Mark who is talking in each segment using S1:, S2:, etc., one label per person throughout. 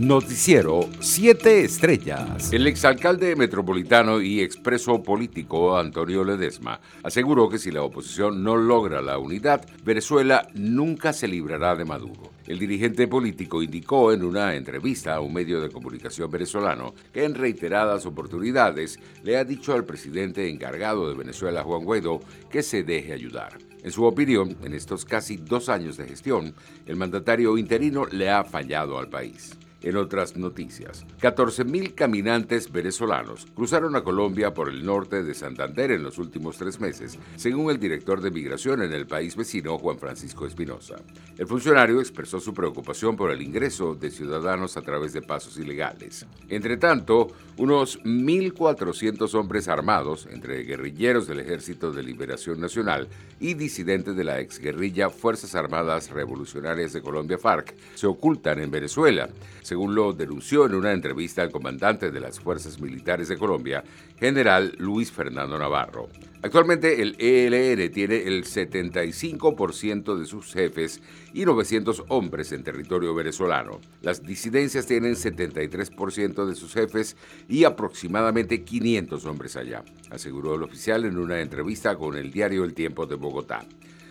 S1: Noticiero 7 Estrellas.
S2: El exalcalde metropolitano y expreso político Antonio Ledesma aseguró que si la oposición no logra la unidad, Venezuela nunca se librará de Maduro. El dirigente político indicó en una entrevista a un medio de comunicación venezolano que en reiteradas oportunidades le ha dicho al presidente encargado de Venezuela, Juan Guaidó, que se deje ayudar. En su opinión, en estos casi dos años de gestión, el mandatario interino le ha fallado al país. En otras noticias, 14.000 caminantes venezolanos cruzaron a Colombia por el norte de Santander en los últimos tres meses, según el director de migración en el país vecino, Juan Francisco Espinosa. El funcionario expresó su preocupación por el ingreso de ciudadanos a través de pasos ilegales. Entre tanto, unos 1.400 hombres armados, entre guerrilleros del Ejército de Liberación Nacional y disidentes de la exguerrilla Fuerzas Armadas Revolucionarias de Colombia FARC, se ocultan en Venezuela según lo denunció en una entrevista al comandante de las Fuerzas Militares de Colombia, general Luis Fernando Navarro. Actualmente el ELN tiene el 75% de sus jefes y 900 hombres en territorio venezolano. Las disidencias tienen 73% de sus jefes y aproximadamente 500 hombres allá, aseguró el oficial en una entrevista con el diario El Tiempo de Bogotá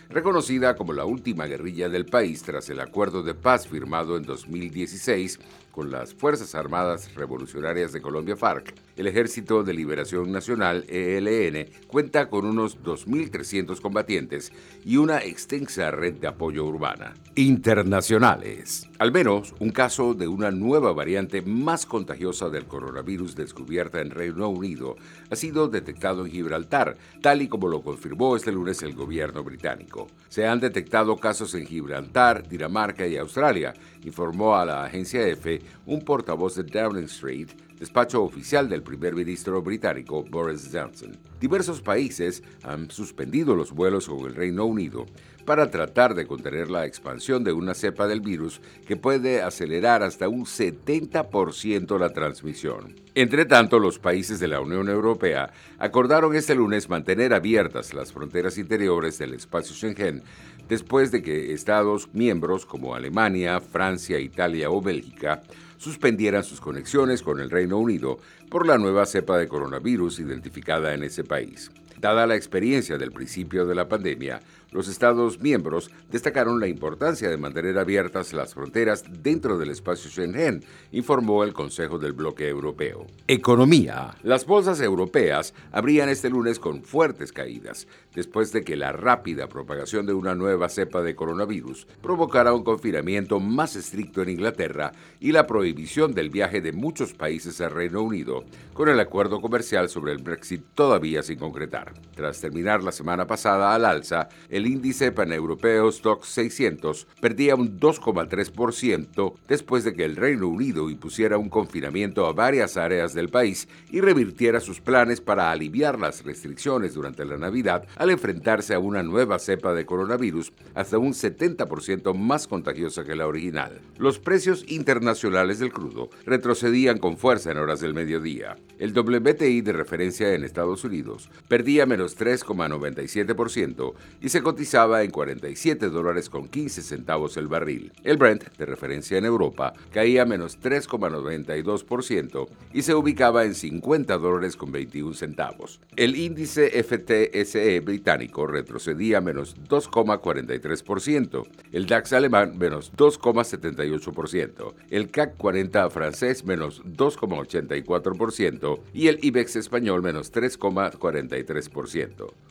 S2: reconocida como la última guerrilla del país tras el acuerdo de paz firmado en 2016 con las Fuerzas Armadas Revolucionarias de Colombia FARC, el Ejército de Liberación Nacional ELN cuenta con unos 2.300 combatientes y una extensa red de apoyo urbana.
S1: Internacionales.
S2: Al menos un caso de una nueva variante más contagiosa del coronavirus descubierta en Reino Unido ha sido detectado en Gibraltar, tal y como lo confirmó este lunes el gobierno británico. Se han detectado casos en Gibraltar, Dinamarca y Australia, informó a la agencia EFE un portavoz de Downing Street, despacho oficial del primer ministro británico Boris Johnson. Diversos países han suspendido los vuelos con el Reino Unido para tratar de contener la expansión de una cepa del virus que puede acelerar hasta un 70% la transmisión. Entre tanto, los países de la Unión Europea acordaron este lunes mantener abiertas las fronteras interiores del espacio Schengen después de que Estados miembros como Alemania, Francia, Italia o Bélgica suspendieran sus conexiones con el Reino Unido por la nueva cepa de coronavirus identificada en ese país. Dada la experiencia del principio de la pandemia, los Estados miembros destacaron la importancia de mantener abiertas las fronteras dentro del espacio Schengen, informó el Consejo del Bloque Europeo.
S1: Economía.
S2: Las bolsas europeas abrían este lunes con fuertes caídas, después de que la rápida propagación de una nueva cepa de coronavirus provocara un confinamiento más estricto en Inglaterra y la prohibición del viaje de muchos países al Reino Unido, con el acuerdo comercial sobre el Brexit todavía sin concretar. Tras terminar la semana pasada al alza, el índice paneuropeo Stock 600 perdía un 2,3% después de que el Reino Unido impusiera un confinamiento a varias áreas del país y revirtiera sus planes para aliviar las restricciones durante la Navidad al enfrentarse a una nueva cepa de coronavirus hasta un 70% más contagiosa que la original. Los precios internacionales del crudo retrocedían con fuerza en horas del mediodía. El WTI de referencia en Estados Unidos perdía menos 3,97% y se cotizaba en 47 dólares con 15 centavos el barril. El Brent, de referencia en Europa, caía menos 3,92% y se ubicaba en 50 dólares con 21 centavos. El índice FTSE británico retrocedía menos 2,43%, el DAX alemán menos 2,78%, el CAC 40 francés menos 2,84% y el IBEX español menos 3,43%.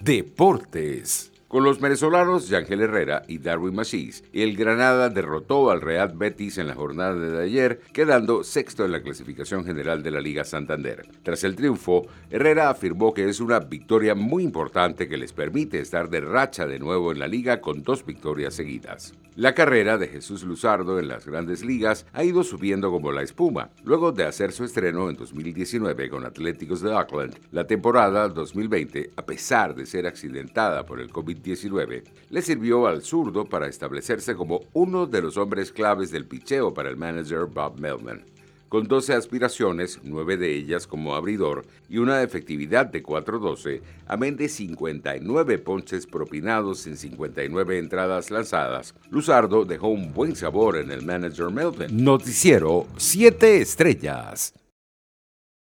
S1: Deportes.
S2: Con los venezolanos Yangel Herrera y Darwin Machís, el Granada derrotó al Real Betis en la jornada de ayer, quedando sexto en la clasificación general de la Liga Santander. Tras el triunfo, Herrera afirmó que es una victoria muy importante que les permite estar de racha de nuevo en la liga con dos victorias seguidas. La carrera de Jesús Luzardo en las grandes ligas ha ido subiendo como la espuma. Luego de hacer su estreno en 2019 con Atléticos de Auckland, la temporada 2020, a pesar de ser accidentada por el COVID-19, le sirvió al zurdo para establecerse como uno de los hombres claves del picheo para el manager Bob Melman. con 12 aspiraciones, 9 de ellas como abridor y una efectividad de 4-12, amén de 59 ponches propinados en 59 entradas lanzadas. Luzardo dejó un buen sabor en el manager Melvin.
S1: Noticiero 7 Estrellas.